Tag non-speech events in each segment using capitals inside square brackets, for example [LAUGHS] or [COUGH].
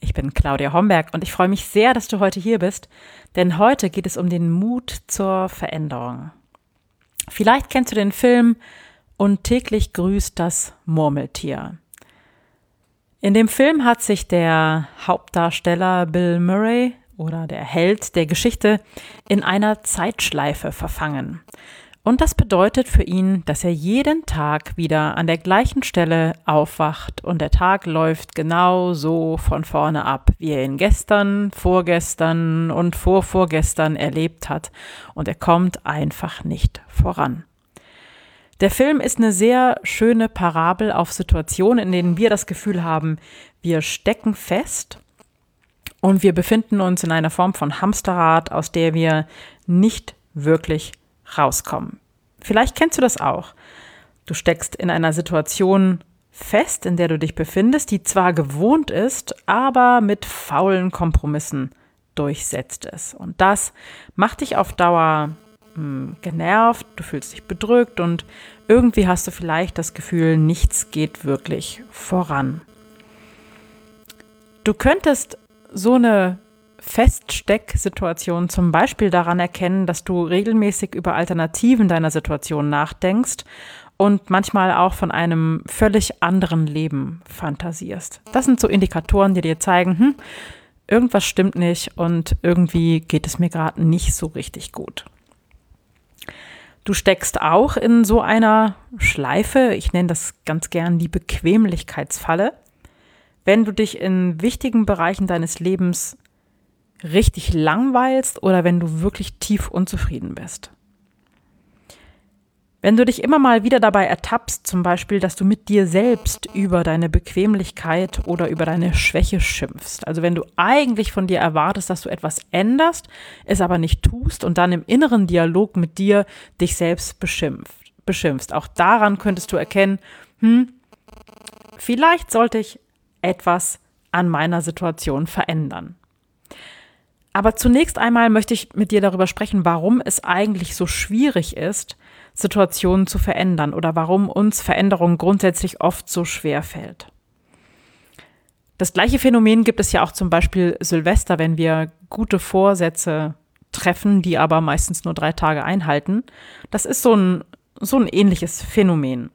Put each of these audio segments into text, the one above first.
Ich bin Claudia Homberg und ich freue mich sehr, dass du heute hier bist, denn heute geht es um den Mut zur Veränderung. Vielleicht kennst du den Film Und täglich grüßt das Murmeltier. In dem Film hat sich der Hauptdarsteller Bill Murray oder der Held der Geschichte in einer Zeitschleife verfangen. Und das bedeutet für ihn, dass er jeden Tag wieder an der gleichen Stelle aufwacht und der Tag läuft genau so von vorne ab, wie er ihn gestern, vorgestern und vorvorgestern erlebt hat. Und er kommt einfach nicht voran. Der Film ist eine sehr schöne Parabel auf Situationen, in denen wir das Gefühl haben, wir stecken fest und wir befinden uns in einer Form von Hamsterrad, aus der wir nicht wirklich rauskommen. Vielleicht kennst du das auch. Du steckst in einer Situation fest, in der du dich befindest, die zwar gewohnt ist, aber mit faulen Kompromissen durchsetzt ist. Und das macht dich auf Dauer hm, genervt, du fühlst dich bedrückt und irgendwie hast du vielleicht das Gefühl, nichts geht wirklich voran. Du könntest so eine Feststecksituation zum Beispiel daran erkennen, dass du regelmäßig über Alternativen deiner Situation nachdenkst und manchmal auch von einem völlig anderen Leben fantasierst. Das sind so Indikatoren, die dir zeigen, hm, irgendwas stimmt nicht und irgendwie geht es mir gerade nicht so richtig gut. Du steckst auch in so einer Schleife, ich nenne das ganz gern die Bequemlichkeitsfalle, wenn du dich in wichtigen Bereichen deines Lebens richtig langweilst oder wenn du wirklich tief unzufrieden bist. Wenn du dich immer mal wieder dabei ertappst, zum Beispiel, dass du mit dir selbst über deine Bequemlichkeit oder über deine Schwäche schimpfst, also wenn du eigentlich von dir erwartest, dass du etwas änderst, es aber nicht tust und dann im inneren Dialog mit dir dich selbst beschimpft, beschimpfst, auch daran könntest du erkennen, hm, vielleicht sollte ich etwas an meiner Situation verändern. Aber zunächst einmal möchte ich mit dir darüber sprechen, warum es eigentlich so schwierig ist, Situationen zu verändern oder warum uns Veränderung grundsätzlich oft so schwer fällt. Das gleiche Phänomen gibt es ja auch zum Beispiel Silvester, wenn wir gute Vorsätze treffen, die aber meistens nur drei Tage einhalten. Das ist so ein, so ein ähnliches Phänomen.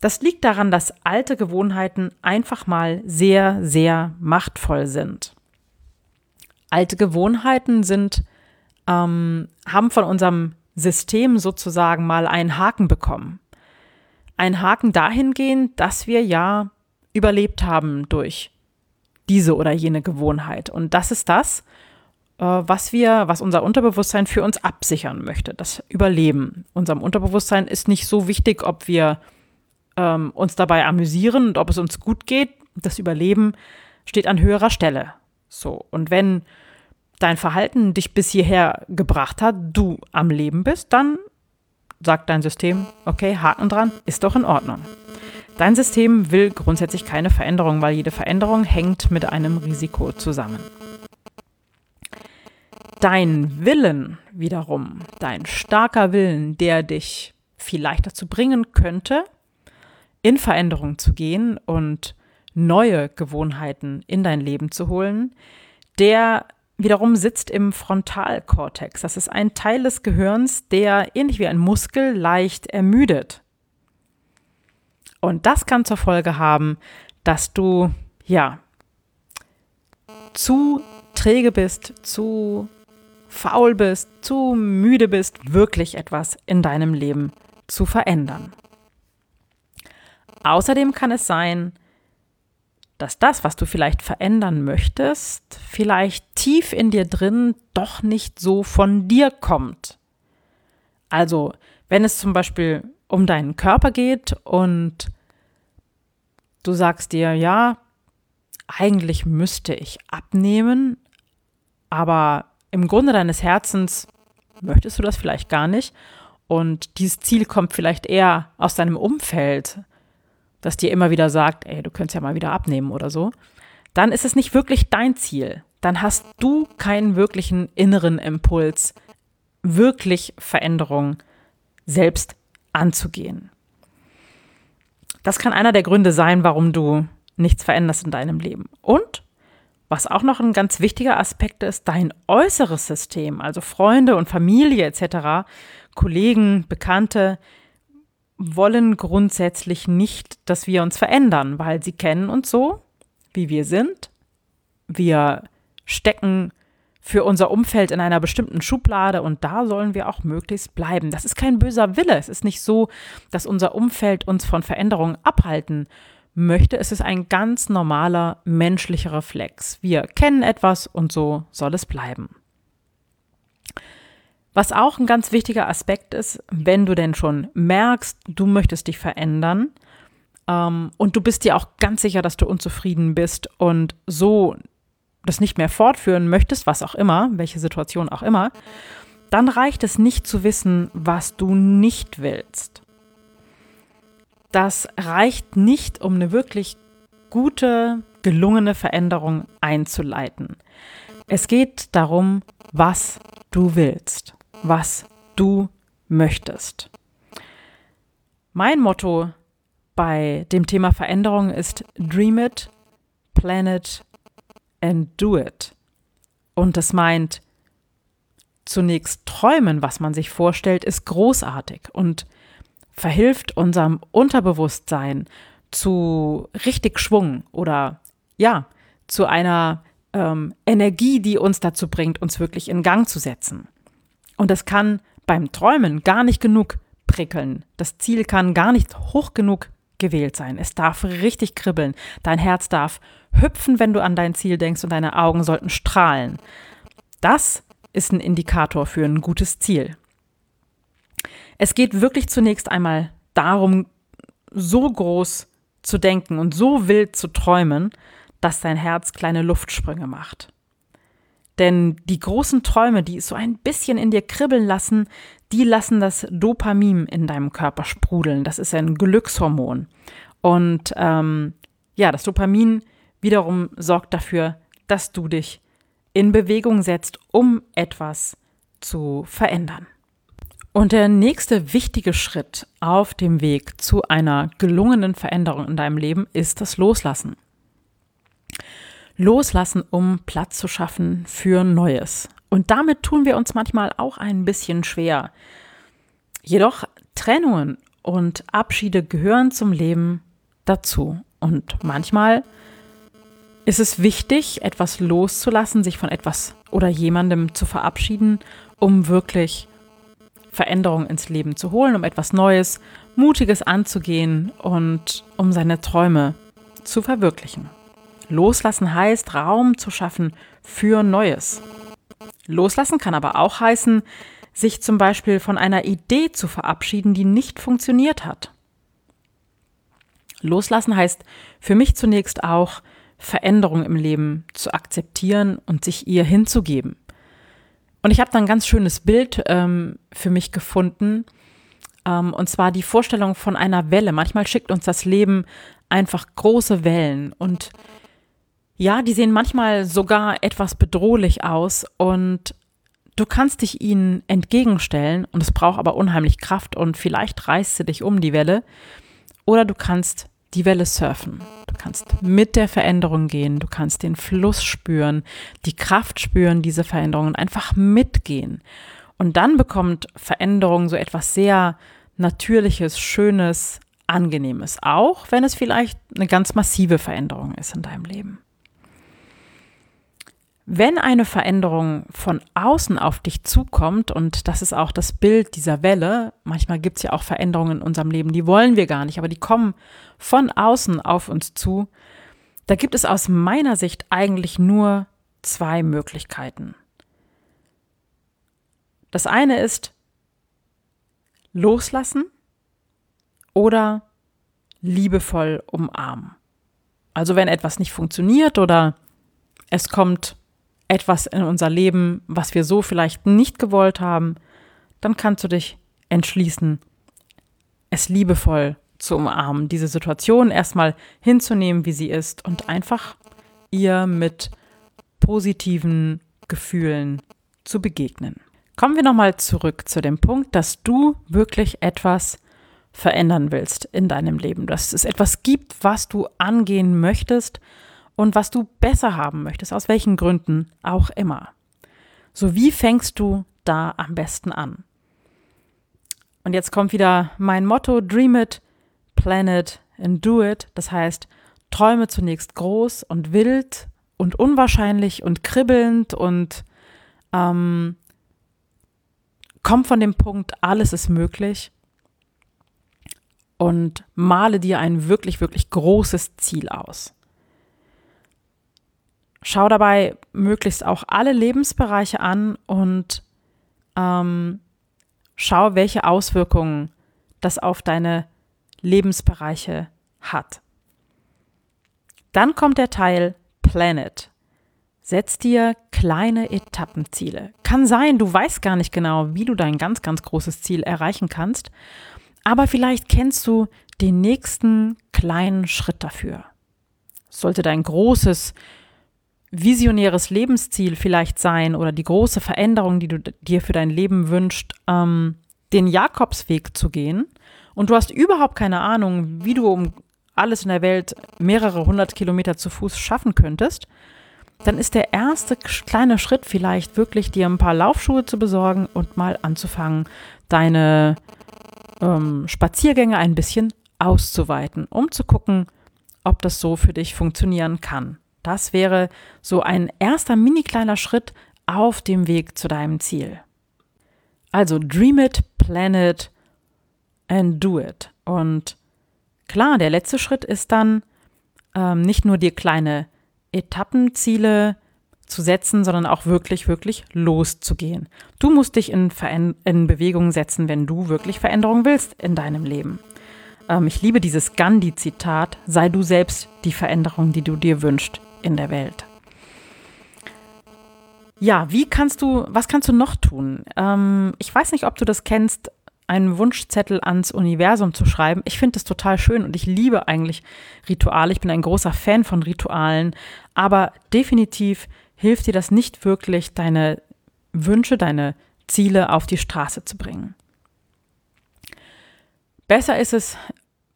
Das liegt daran, dass alte Gewohnheiten einfach mal sehr, sehr machtvoll sind alte Gewohnheiten sind, ähm, haben von unserem System sozusagen mal einen Haken bekommen. Ein Haken dahingehend, dass wir ja überlebt haben durch diese oder jene Gewohnheit. Und das ist das, äh, was wir, was unser Unterbewusstsein für uns absichern möchte, das Überleben. Unserem Unterbewusstsein ist nicht so wichtig, ob wir ähm, uns dabei amüsieren und ob es uns gut geht. Das Überleben steht an höherer Stelle. So. Und wenn dein Verhalten dich bis hierher gebracht hat, du am Leben bist, dann sagt dein System, okay, Haken dran, ist doch in Ordnung. Dein System will grundsätzlich keine Veränderung, weil jede Veränderung hängt mit einem Risiko zusammen. Dein Willen wiederum, dein starker Willen, der dich vielleicht dazu bringen könnte, in Veränderung zu gehen und neue Gewohnheiten in dein Leben zu holen, der wiederum sitzt im Frontalkortex. Das ist ein Teil des Gehirns, der ähnlich wie ein Muskel leicht ermüdet. Und das kann zur Folge haben, dass du, ja, zu träge bist, zu faul bist, zu müde bist, wirklich etwas in deinem Leben zu verändern. Außerdem kann es sein, dass das, was du vielleicht verändern möchtest, vielleicht tief in dir drin doch nicht so von dir kommt. Also, wenn es zum Beispiel um deinen Körper geht und du sagst dir, ja, eigentlich müsste ich abnehmen, aber im Grunde deines Herzens möchtest du das vielleicht gar nicht. Und dieses Ziel kommt vielleicht eher aus deinem Umfeld, das dir immer wieder sagt, ey, du könntest ja mal wieder abnehmen oder so. Dann ist es nicht wirklich dein Ziel. Dann hast du keinen wirklichen inneren Impuls, wirklich Veränderung selbst anzugehen. Das kann einer der Gründe sein, warum du nichts veränderst in deinem Leben. Und was auch noch ein ganz wichtiger Aspekt ist, dein äußeres System, also Freunde und Familie etc., Kollegen, Bekannte, wollen grundsätzlich nicht, dass wir uns verändern, weil sie kennen uns so, wie wir sind. Wir stecken für unser Umfeld in einer bestimmten Schublade und da sollen wir auch möglichst bleiben. Das ist kein böser Wille. Es ist nicht so, dass unser Umfeld uns von Veränderungen abhalten möchte. Es ist ein ganz normaler menschlicher Reflex. Wir kennen etwas und so soll es bleiben. Was auch ein ganz wichtiger Aspekt ist, wenn du denn schon merkst, du möchtest dich verändern ähm, und du bist dir auch ganz sicher, dass du unzufrieden bist und so das nicht mehr fortführen möchtest, was auch immer, welche Situation auch immer, dann reicht es nicht zu wissen, was du nicht willst. Das reicht nicht, um eine wirklich gute, gelungene Veränderung einzuleiten. Es geht darum, was du willst, was du möchtest. Mein Motto bei dem Thema Veränderung ist Dream it, plan it and do it. Und das meint, zunächst träumen, was man sich vorstellt, ist großartig und verhilft unserem Unterbewusstsein zu richtig Schwung oder ja, zu einer ähm, Energie, die uns dazu bringt, uns wirklich in Gang zu setzen. Und das kann beim Träumen gar nicht genug prickeln. Das Ziel kann gar nicht hoch genug gewählt sein. Es darf richtig kribbeln. Dein Herz darf hüpfen, wenn du an dein Ziel denkst und deine Augen sollten strahlen. Das ist ein Indikator für ein gutes Ziel. Es geht wirklich zunächst einmal darum, so groß zu denken und so wild zu träumen, dass dein Herz kleine Luftsprünge macht. Denn die großen Träume, die so ein bisschen in dir kribbeln lassen, die lassen das Dopamin in deinem Körper sprudeln. Das ist ein Glückshormon. Und ähm, ja, das Dopamin wiederum sorgt dafür, dass du dich in Bewegung setzt, um etwas zu verändern. Und der nächste wichtige Schritt auf dem Weg zu einer gelungenen Veränderung in deinem Leben ist das Loslassen. Loslassen, um Platz zu schaffen für Neues. Und damit tun wir uns manchmal auch ein bisschen schwer. Jedoch Trennungen und Abschiede gehören zum Leben dazu. Und manchmal ist es wichtig, etwas loszulassen, sich von etwas oder jemandem zu verabschieden, um wirklich Veränderung ins Leben zu holen, um etwas Neues, Mutiges anzugehen und um seine Träume zu verwirklichen. Loslassen heißt, Raum zu schaffen für Neues. Loslassen kann aber auch heißen, sich zum Beispiel von einer Idee zu verabschieden, die nicht funktioniert hat. Loslassen heißt für mich zunächst auch, Veränderung im Leben zu akzeptieren und sich ihr hinzugeben. Und ich habe da ein ganz schönes Bild ähm, für mich gefunden, ähm, und zwar die Vorstellung von einer Welle. Manchmal schickt uns das Leben einfach große Wellen und ja, die sehen manchmal sogar etwas bedrohlich aus und du kannst dich ihnen entgegenstellen und es braucht aber unheimlich Kraft und vielleicht reißt sie dich um die Welle oder du kannst die Welle surfen. Du kannst mit der Veränderung gehen, du kannst den Fluss spüren, die Kraft spüren, diese Veränderungen einfach mitgehen. Und dann bekommt Veränderung so etwas sehr Natürliches, Schönes, Angenehmes, auch wenn es vielleicht eine ganz massive Veränderung ist in deinem Leben. Wenn eine Veränderung von außen auf dich zukommt, und das ist auch das Bild dieser Welle, manchmal gibt es ja auch Veränderungen in unserem Leben, die wollen wir gar nicht, aber die kommen von außen auf uns zu, da gibt es aus meiner Sicht eigentlich nur zwei Möglichkeiten. Das eine ist loslassen oder liebevoll umarmen. Also wenn etwas nicht funktioniert oder es kommt etwas in unser Leben, was wir so vielleicht nicht gewollt haben, dann kannst du dich entschließen, es liebevoll zu umarmen, diese Situation erstmal hinzunehmen, wie sie ist und einfach ihr mit positiven Gefühlen zu begegnen. Kommen wir nochmal zurück zu dem Punkt, dass du wirklich etwas verändern willst in deinem Leben, dass es etwas gibt, was du angehen möchtest und was du besser haben möchtest, aus welchen Gründen auch immer. So wie fängst du da am besten an? Und jetzt kommt wieder mein Motto, Dream it, plan it and do it. Das heißt, träume zunächst groß und wild und unwahrscheinlich und kribbelnd und ähm, komm von dem Punkt, alles ist möglich und male dir ein wirklich, wirklich großes Ziel aus. Schau dabei möglichst auch alle Lebensbereiche an und ähm, schau, welche Auswirkungen das auf deine Lebensbereiche hat. Dann kommt der Teil Planet. Setz dir kleine Etappenziele. Kann sein, du weißt gar nicht genau, wie du dein ganz, ganz großes Ziel erreichen kannst, aber vielleicht kennst du den nächsten kleinen Schritt dafür. Sollte dein großes, visionäres Lebensziel vielleicht sein oder die große Veränderung, die du dir für dein Leben wünschst, ähm, den Jakobsweg zu gehen und du hast überhaupt keine Ahnung, wie du um alles in der Welt mehrere hundert Kilometer zu Fuß schaffen könntest, dann ist der erste kleine Schritt vielleicht wirklich, dir ein paar Laufschuhe zu besorgen und mal anzufangen, deine ähm, Spaziergänge ein bisschen auszuweiten, um zu gucken, ob das so für dich funktionieren kann. Das wäre so ein erster mini kleiner Schritt auf dem Weg zu deinem Ziel. Also dream it, plan it and do it. Und klar, der letzte Schritt ist dann ähm, nicht nur dir kleine Etappenziele zu setzen, sondern auch wirklich, wirklich loszugehen. Du musst dich in, in Bewegung setzen, wenn du wirklich Veränderung willst in deinem Leben. Ähm, ich liebe dieses Gandhi-Zitat, sei du selbst die Veränderung, die du dir wünschst in der Welt. Ja, wie kannst du, was kannst du noch tun? Ähm, ich weiß nicht, ob du das kennst, einen Wunschzettel ans Universum zu schreiben. Ich finde das total schön und ich liebe eigentlich Rituale. Ich bin ein großer Fan von Ritualen, aber definitiv hilft dir das nicht wirklich, deine Wünsche, deine Ziele auf die Straße zu bringen. Besser ist es,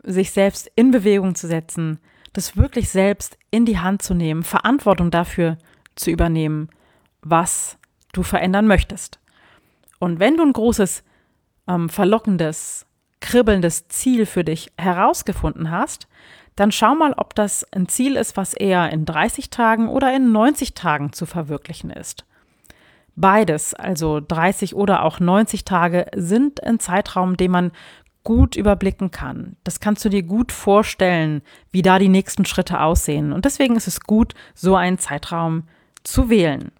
sich selbst in Bewegung zu setzen, das wirklich selbst in die Hand zu nehmen, Verantwortung dafür zu übernehmen, was du verändern möchtest. Und wenn du ein großes ähm, verlockendes, kribbelndes Ziel für dich herausgefunden hast, dann schau mal, ob das ein Ziel ist, was eher in 30 Tagen oder in 90 Tagen zu verwirklichen ist. Beides, also 30 oder auch 90 Tage, sind ein Zeitraum, den man gut überblicken kann. Das kannst du dir gut vorstellen, wie da die nächsten Schritte aussehen. Und deswegen ist es gut, so einen Zeitraum zu wählen.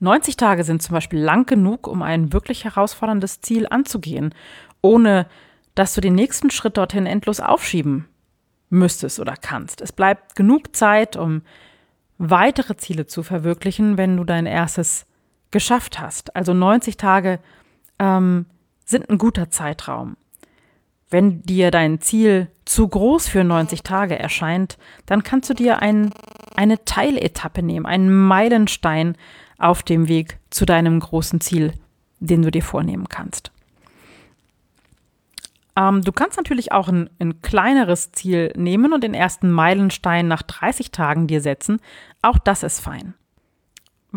90 Tage sind zum Beispiel lang genug, um ein wirklich herausforderndes Ziel anzugehen, ohne dass du den nächsten Schritt dorthin endlos aufschieben müsstest oder kannst. Es bleibt genug Zeit, um weitere Ziele zu verwirklichen, wenn du dein erstes geschafft hast. Also 90 Tage ähm, sind ein guter Zeitraum. Wenn dir dein Ziel zu groß für 90 Tage erscheint, dann kannst du dir ein, eine Teiletappe nehmen, einen Meilenstein, auf dem Weg zu deinem großen Ziel, den du dir vornehmen kannst. Ähm, du kannst natürlich auch ein, ein kleineres Ziel nehmen und den ersten Meilenstein nach 30 Tagen dir setzen. Auch das ist fein.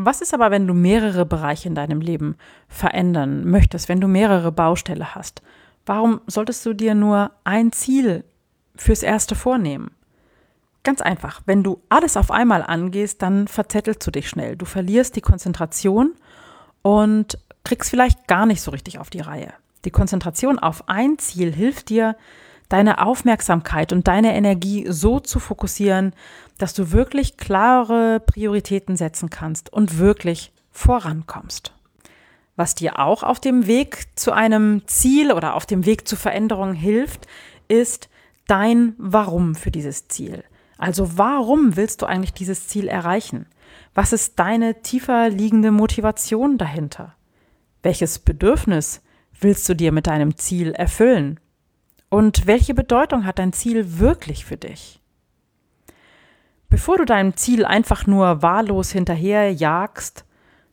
Was ist aber, wenn du mehrere Bereiche in deinem Leben verändern möchtest, wenn du mehrere Baustelle hast? Warum solltest du dir nur ein Ziel fürs Erste vornehmen? Ganz einfach, wenn du alles auf einmal angehst, dann verzettelst du dich schnell. Du verlierst die Konzentration und kriegst vielleicht gar nicht so richtig auf die Reihe. Die Konzentration auf ein Ziel hilft dir, deine Aufmerksamkeit und deine Energie so zu fokussieren, dass du wirklich klare Prioritäten setzen kannst und wirklich vorankommst. Was dir auch auf dem Weg zu einem Ziel oder auf dem Weg zu Veränderungen hilft, ist dein Warum für dieses Ziel. Also warum willst du eigentlich dieses Ziel erreichen? Was ist deine tiefer liegende Motivation dahinter? Welches Bedürfnis willst du dir mit deinem Ziel erfüllen? Und welche Bedeutung hat dein Ziel wirklich für dich? Bevor du deinem Ziel einfach nur wahllos hinterher jagst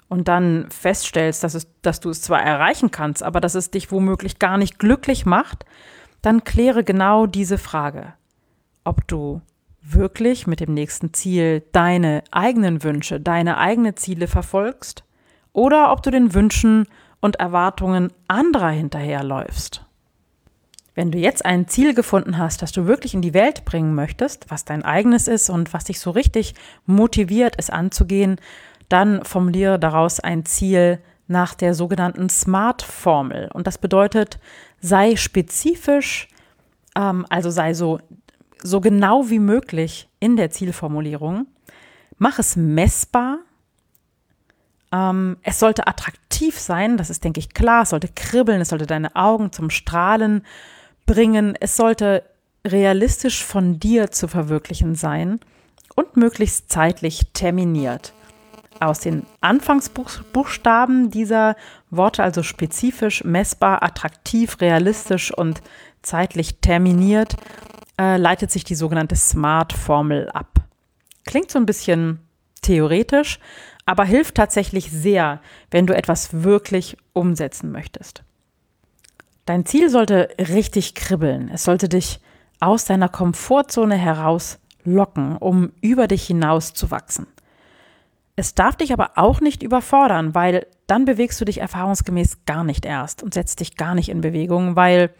und dann feststellst, dass, es, dass du es zwar erreichen kannst, aber dass es dich womöglich gar nicht glücklich macht, dann kläre genau diese Frage, ob du wirklich mit dem nächsten Ziel deine eigenen Wünsche, deine eigenen Ziele verfolgst oder ob du den Wünschen und Erwartungen anderer hinterherläufst. Wenn du jetzt ein Ziel gefunden hast, das du wirklich in die Welt bringen möchtest, was dein eigenes ist und was dich so richtig motiviert, es anzugehen, dann formuliere daraus ein Ziel nach der sogenannten SMART-Formel. Und das bedeutet, sei spezifisch, ähm, also sei so, so genau wie möglich in der Zielformulierung. Mach es messbar. Ähm, es sollte attraktiv sein, das ist, denke ich, klar. Es sollte kribbeln, es sollte deine Augen zum Strahlen bringen. Es sollte realistisch von dir zu verwirklichen sein und möglichst zeitlich terminiert aus den Anfangsbuchstaben dieser Worte, also spezifisch, messbar, attraktiv, realistisch und zeitlich terminiert, äh, leitet sich die sogenannte SMART-Formel ab. Klingt so ein bisschen theoretisch, aber hilft tatsächlich sehr, wenn du etwas wirklich umsetzen möchtest. Dein Ziel sollte richtig kribbeln. Es sollte dich aus deiner Komfortzone heraus locken, um über dich hinaus zu wachsen. Es darf dich aber auch nicht überfordern, weil dann bewegst du dich erfahrungsgemäß gar nicht erst und setzt dich gar nicht in Bewegung, weil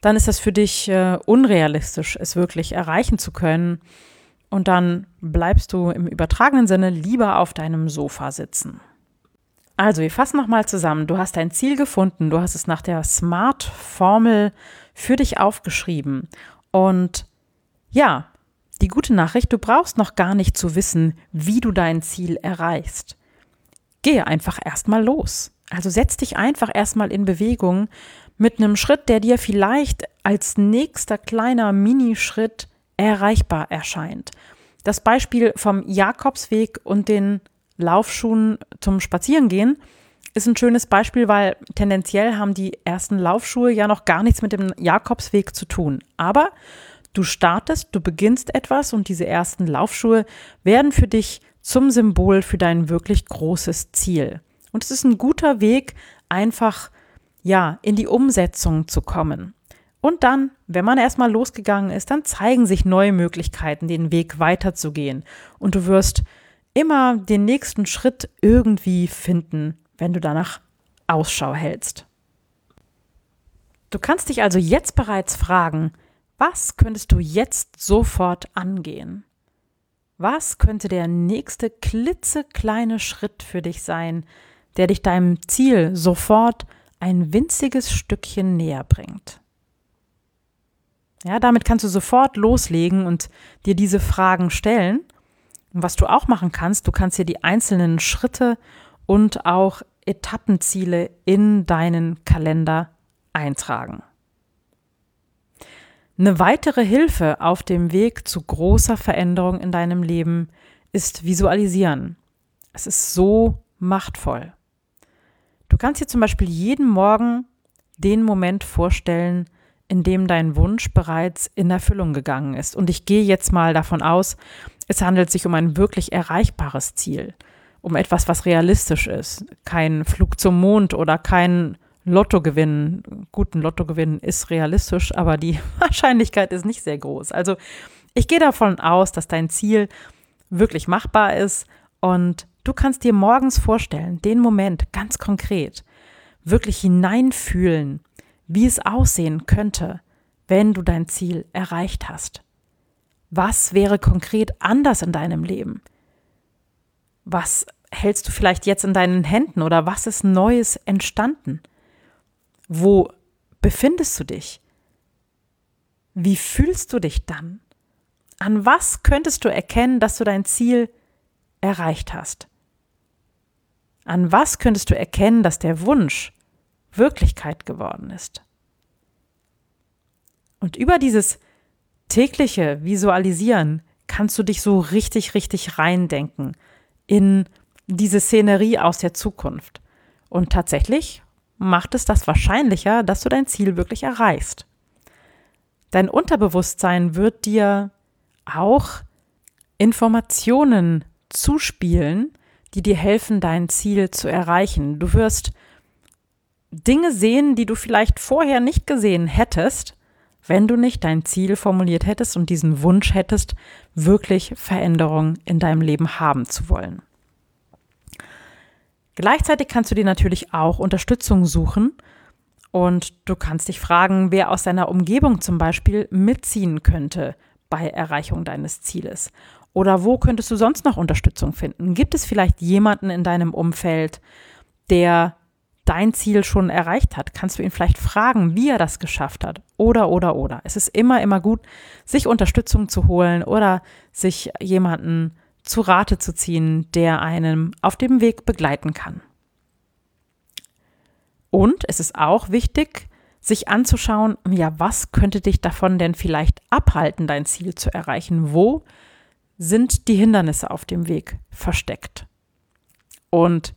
dann ist es für dich äh, unrealistisch, es wirklich erreichen zu können. Und dann bleibst du im übertragenen Sinne lieber auf deinem Sofa sitzen. Also, wir fassen nochmal zusammen. Du hast dein Ziel gefunden, du hast es nach der SMART-Formel für dich aufgeschrieben. Und ja, die gute Nachricht, du brauchst noch gar nicht zu wissen, wie du dein Ziel erreichst. Gehe einfach erstmal los. Also setz dich einfach erstmal in Bewegung mit einem Schritt, der dir vielleicht als nächster kleiner Minischritt erreichbar erscheint. Das Beispiel vom Jakobsweg und den Laufschuhen zum Spazierengehen ist ein schönes Beispiel, weil tendenziell haben die ersten Laufschuhe ja noch gar nichts mit dem Jakobsweg zu tun. Aber Du startest, du beginnst etwas und diese ersten Laufschuhe werden für dich zum Symbol für dein wirklich großes Ziel. Und es ist ein guter Weg, einfach ja, in die Umsetzung zu kommen. Und dann, wenn man erstmal losgegangen ist, dann zeigen sich neue Möglichkeiten, den Weg weiterzugehen. Und du wirst immer den nächsten Schritt irgendwie finden, wenn du danach Ausschau hältst. Du kannst dich also jetzt bereits fragen, was könntest du jetzt sofort angehen? Was könnte der nächste klitzekleine Schritt für dich sein, der dich deinem Ziel sofort ein winziges Stückchen näher bringt? Ja, damit kannst du sofort loslegen und dir diese Fragen stellen. Was du auch machen kannst, du kannst dir die einzelnen Schritte und auch Etappenziele in deinen Kalender eintragen. Eine weitere Hilfe auf dem Weg zu großer Veränderung in deinem Leben ist Visualisieren. Es ist so machtvoll. Du kannst dir zum Beispiel jeden Morgen den Moment vorstellen, in dem dein Wunsch bereits in Erfüllung gegangen ist. Und ich gehe jetzt mal davon aus, es handelt sich um ein wirklich erreichbares Ziel, um etwas, was realistisch ist. Kein Flug zum Mond oder kein Lottogewinn, guten Lottogewinn ist realistisch, aber die [LAUGHS] Wahrscheinlichkeit ist nicht sehr groß. Also ich gehe davon aus, dass dein Ziel wirklich machbar ist und du kannst dir morgens vorstellen, den Moment ganz konkret, wirklich hineinfühlen, wie es aussehen könnte, wenn du dein Ziel erreicht hast. Was wäre konkret anders in deinem Leben? Was hältst du vielleicht jetzt in deinen Händen oder was ist Neues entstanden? Wo befindest du dich? Wie fühlst du dich dann? An was könntest du erkennen, dass du dein Ziel erreicht hast? An was könntest du erkennen, dass der Wunsch Wirklichkeit geworden ist? Und über dieses tägliche Visualisieren kannst du dich so richtig, richtig reindenken in diese Szenerie aus der Zukunft. Und tatsächlich macht es das wahrscheinlicher, dass du dein Ziel wirklich erreichst. Dein Unterbewusstsein wird dir auch Informationen zuspielen, die dir helfen, dein Ziel zu erreichen. Du wirst Dinge sehen, die du vielleicht vorher nicht gesehen hättest, wenn du nicht dein Ziel formuliert hättest und diesen Wunsch hättest, wirklich Veränderung in deinem Leben haben zu wollen. Gleichzeitig kannst du dir natürlich auch Unterstützung suchen und du kannst dich fragen, wer aus deiner Umgebung zum Beispiel mitziehen könnte bei Erreichung deines Zieles. Oder wo könntest du sonst noch Unterstützung finden? Gibt es vielleicht jemanden in deinem Umfeld, der dein Ziel schon erreicht hat? Kannst du ihn vielleicht fragen, wie er das geschafft hat? Oder, oder, oder. Es ist immer, immer gut, sich Unterstützung zu holen oder sich jemanden zu Rate zu ziehen, der einen auf dem Weg begleiten kann. Und es ist auch wichtig, sich anzuschauen, ja, was könnte dich davon denn vielleicht abhalten, dein Ziel zu erreichen? Wo sind die Hindernisse auf dem Weg versteckt? Und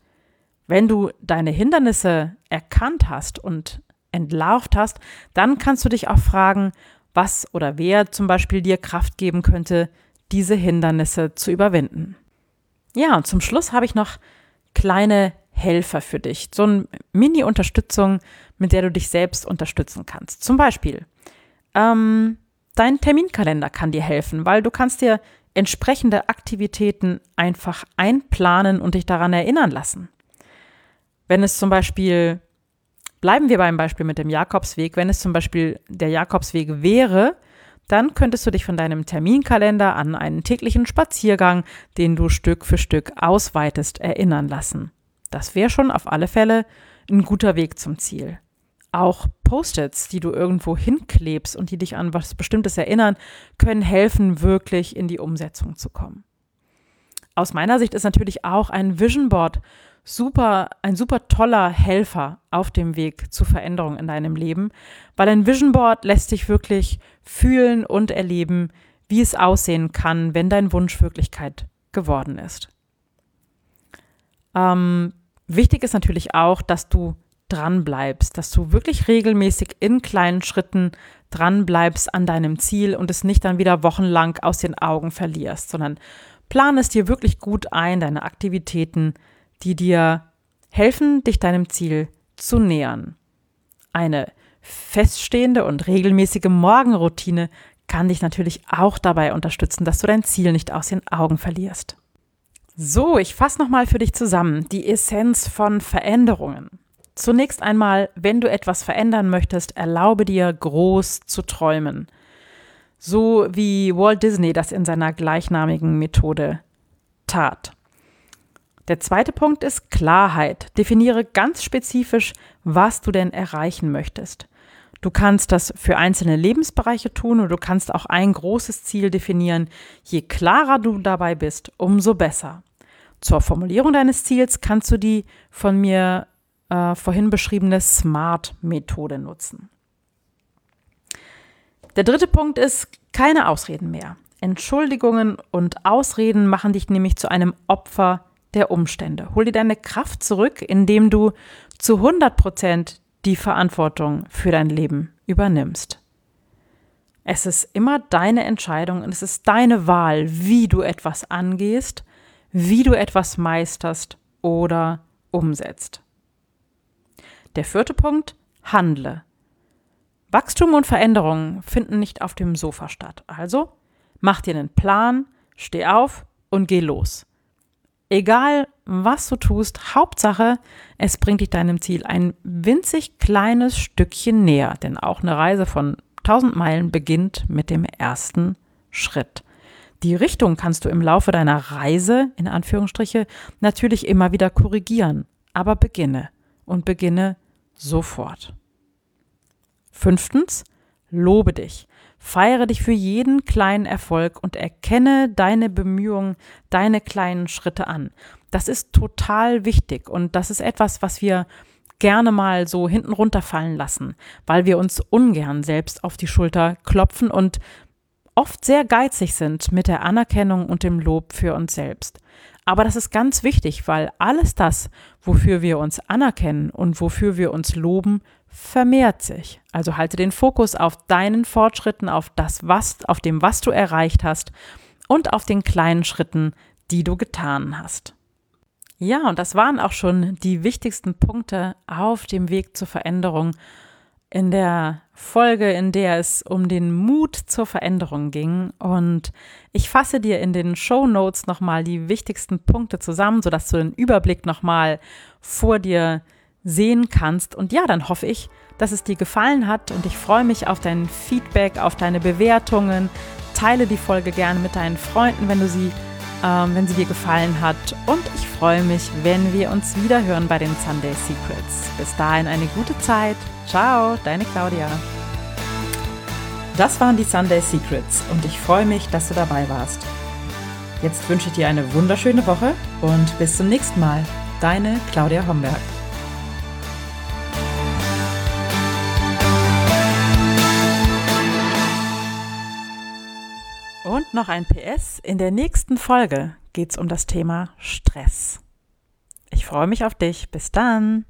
wenn du deine Hindernisse erkannt hast und entlarvt hast, dann kannst du dich auch fragen, was oder wer zum Beispiel dir Kraft geben könnte, diese Hindernisse zu überwinden. Ja, und zum Schluss habe ich noch kleine Helfer für dich. So eine Mini-Unterstützung, mit der du dich selbst unterstützen kannst. Zum Beispiel, ähm, dein Terminkalender kann dir helfen, weil du kannst dir entsprechende Aktivitäten einfach einplanen und dich daran erinnern lassen. Wenn es zum Beispiel, bleiben wir beim Beispiel mit dem Jakobsweg, wenn es zum Beispiel der Jakobsweg wäre, dann könntest du dich von deinem Terminkalender an einen täglichen Spaziergang, den du Stück für Stück ausweitest, erinnern lassen. Das wäre schon auf alle Fälle ein guter Weg zum Ziel. Auch Post-its, die du irgendwo hinklebst und die dich an was Bestimmtes erinnern, können helfen, wirklich in die Umsetzung zu kommen. Aus meiner Sicht ist natürlich auch ein Vision Board super, ein super toller Helfer auf dem Weg zu Veränderung in deinem Leben, weil ein Vision Board lässt dich wirklich fühlen und erleben, wie es aussehen kann, wenn dein Wunsch Wirklichkeit geworden ist. Ähm, Wichtig ist natürlich auch, dass du dran bleibst, dass du wirklich regelmäßig in kleinen Schritten dran bleibst an deinem Ziel und es nicht dann wieder wochenlang aus den Augen verlierst, sondern plan es dir wirklich gut ein, deine Aktivitäten, die dir helfen, dich deinem Ziel zu nähern. Eine feststehende und regelmäßige Morgenroutine kann dich natürlich auch dabei unterstützen, dass du dein Ziel nicht aus den Augen verlierst. So, ich fasse nochmal für dich zusammen die Essenz von Veränderungen. Zunächst einmal, wenn du etwas verändern möchtest, erlaube dir groß zu träumen. So wie Walt Disney das in seiner gleichnamigen Methode tat. Der zweite Punkt ist Klarheit. Definiere ganz spezifisch, was du denn erreichen möchtest. Du kannst das für einzelne Lebensbereiche tun und du kannst auch ein großes Ziel definieren. Je klarer du dabei bist, umso besser. Zur Formulierung deines Ziels kannst du die von mir äh, vorhin beschriebene SMART-Methode nutzen. Der dritte Punkt ist keine Ausreden mehr. Entschuldigungen und Ausreden machen dich nämlich zu einem Opfer der Umstände. Hol dir deine Kraft zurück, indem du zu 100 Prozent die Verantwortung für dein Leben übernimmst. Es ist immer deine Entscheidung und es ist deine Wahl, wie du etwas angehst, wie du etwas meisterst oder umsetzt. Der vierte Punkt, handle. Wachstum und Veränderungen finden nicht auf dem Sofa statt. Also mach dir einen Plan, steh auf und geh los. Egal, was du tust, Hauptsache, es bringt dich deinem Ziel ein winzig kleines Stückchen näher, denn auch eine Reise von 1000 Meilen beginnt mit dem ersten Schritt. Die Richtung kannst du im Laufe deiner Reise, in Anführungsstriche, natürlich immer wieder korrigieren, aber beginne und beginne sofort. Fünftens, lobe dich. Feiere dich für jeden kleinen Erfolg und erkenne deine Bemühungen, deine kleinen Schritte an. Das ist total wichtig und das ist etwas, was wir gerne mal so hinten runterfallen lassen, weil wir uns ungern selbst auf die Schulter klopfen und oft sehr geizig sind mit der Anerkennung und dem Lob für uns selbst. Aber das ist ganz wichtig, weil alles das, wofür wir uns anerkennen und wofür wir uns loben, vermehrt sich. Also halte den Fokus auf deinen Fortschritten, auf das, was, auf dem, was du erreicht hast und auf den kleinen Schritten, die du getan hast. Ja, und das waren auch schon die wichtigsten Punkte auf dem Weg zur Veränderung in der Folge, in der es um den Mut zur Veränderung ging. Und ich fasse dir in den Show Notes nochmal die wichtigsten Punkte zusammen, sodass du den Überblick nochmal vor dir sehen kannst. Und ja, dann hoffe ich, dass es dir gefallen hat und ich freue mich auf dein Feedback, auf deine Bewertungen. Teile die Folge gerne mit deinen Freunden, wenn du sie ähm, wenn sie dir gefallen hat. Und ich freue mich, wenn wir uns wieder hören bei den Sunday Secrets. Bis dahin eine gute Zeit. Ciao, deine Claudia. Das waren die Sunday Secrets und ich freue mich, dass du dabei warst. Jetzt wünsche ich dir eine wunderschöne Woche und bis zum nächsten Mal. Deine Claudia Homberg. Noch ein PS. In der nächsten Folge geht es um das Thema Stress. Ich freue mich auf dich. Bis dann.